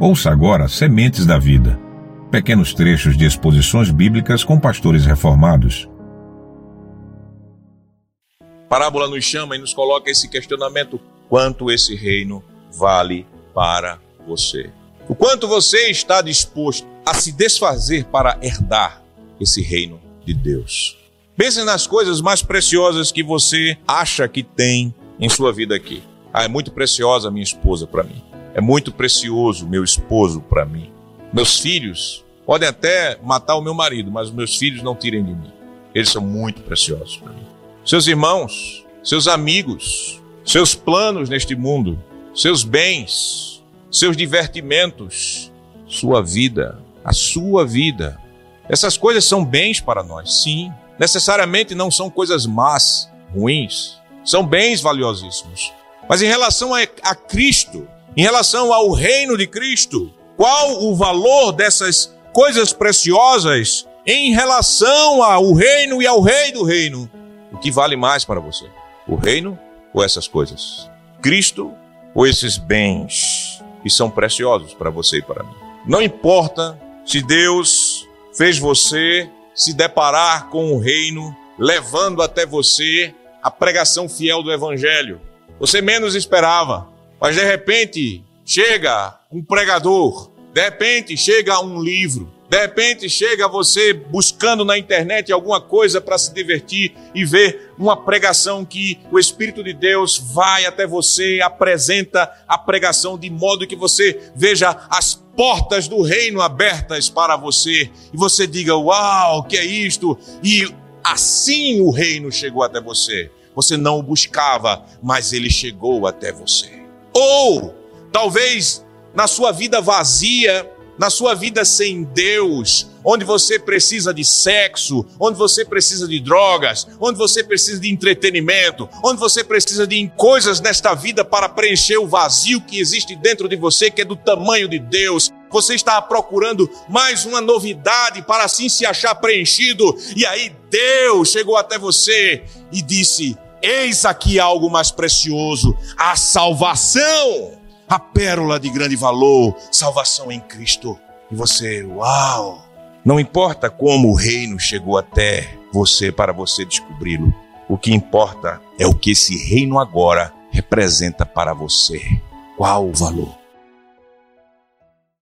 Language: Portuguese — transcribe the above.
Ouça agora Sementes da Vida. Pequenos trechos de exposições bíblicas com pastores reformados. Parábola nos chama e nos coloca esse questionamento: quanto esse reino vale para você? O quanto você está disposto a se desfazer para herdar esse reino de Deus? Pense nas coisas mais preciosas que você acha que tem em sua vida aqui. Ah, é muito preciosa minha esposa para mim. É muito precioso meu esposo para mim. Meus filhos podem até matar o meu marido, mas os meus filhos não tirem de mim. Eles são muito preciosos para mim. Seus irmãos, seus amigos, seus planos neste mundo, seus bens, seus divertimentos, sua vida, a sua vida. Essas coisas são bens para nós, sim. Necessariamente não são coisas más, ruins. São bens valiosíssimos. Mas em relação a, a Cristo, em relação ao reino de Cristo, qual o valor dessas coisas preciosas em relação ao reino e ao rei do reino? O que vale mais para você? O reino ou essas coisas? Cristo ou esses bens que são preciosos para você e para mim? Não importa se Deus fez você se deparar com o reino, levando até você a pregação fiel do evangelho você menos esperava. Mas de repente chega um pregador, de repente chega um livro, de repente chega você buscando na internet alguma coisa para se divertir e ver uma pregação que o Espírito de Deus vai até você, apresenta a pregação de modo que você veja as portas do reino abertas para você e você diga: Uau, que é isto? E assim o reino chegou até você. Você não o buscava, mas ele chegou até você. Ou talvez na sua vida vazia, na sua vida sem Deus, onde você precisa de sexo, onde você precisa de drogas, onde você precisa de entretenimento, onde você precisa de coisas nesta vida para preencher o vazio que existe dentro de você, que é do tamanho de Deus. Você está procurando mais uma novidade para assim se achar preenchido, e aí Deus chegou até você e disse: Eis aqui algo mais precioso, a salvação, a pérola de grande valor, salvação em Cristo. E você, uau! Não importa como o reino chegou até você para você descobri-lo. O que importa é o que esse reino agora representa para você. Qual o valor?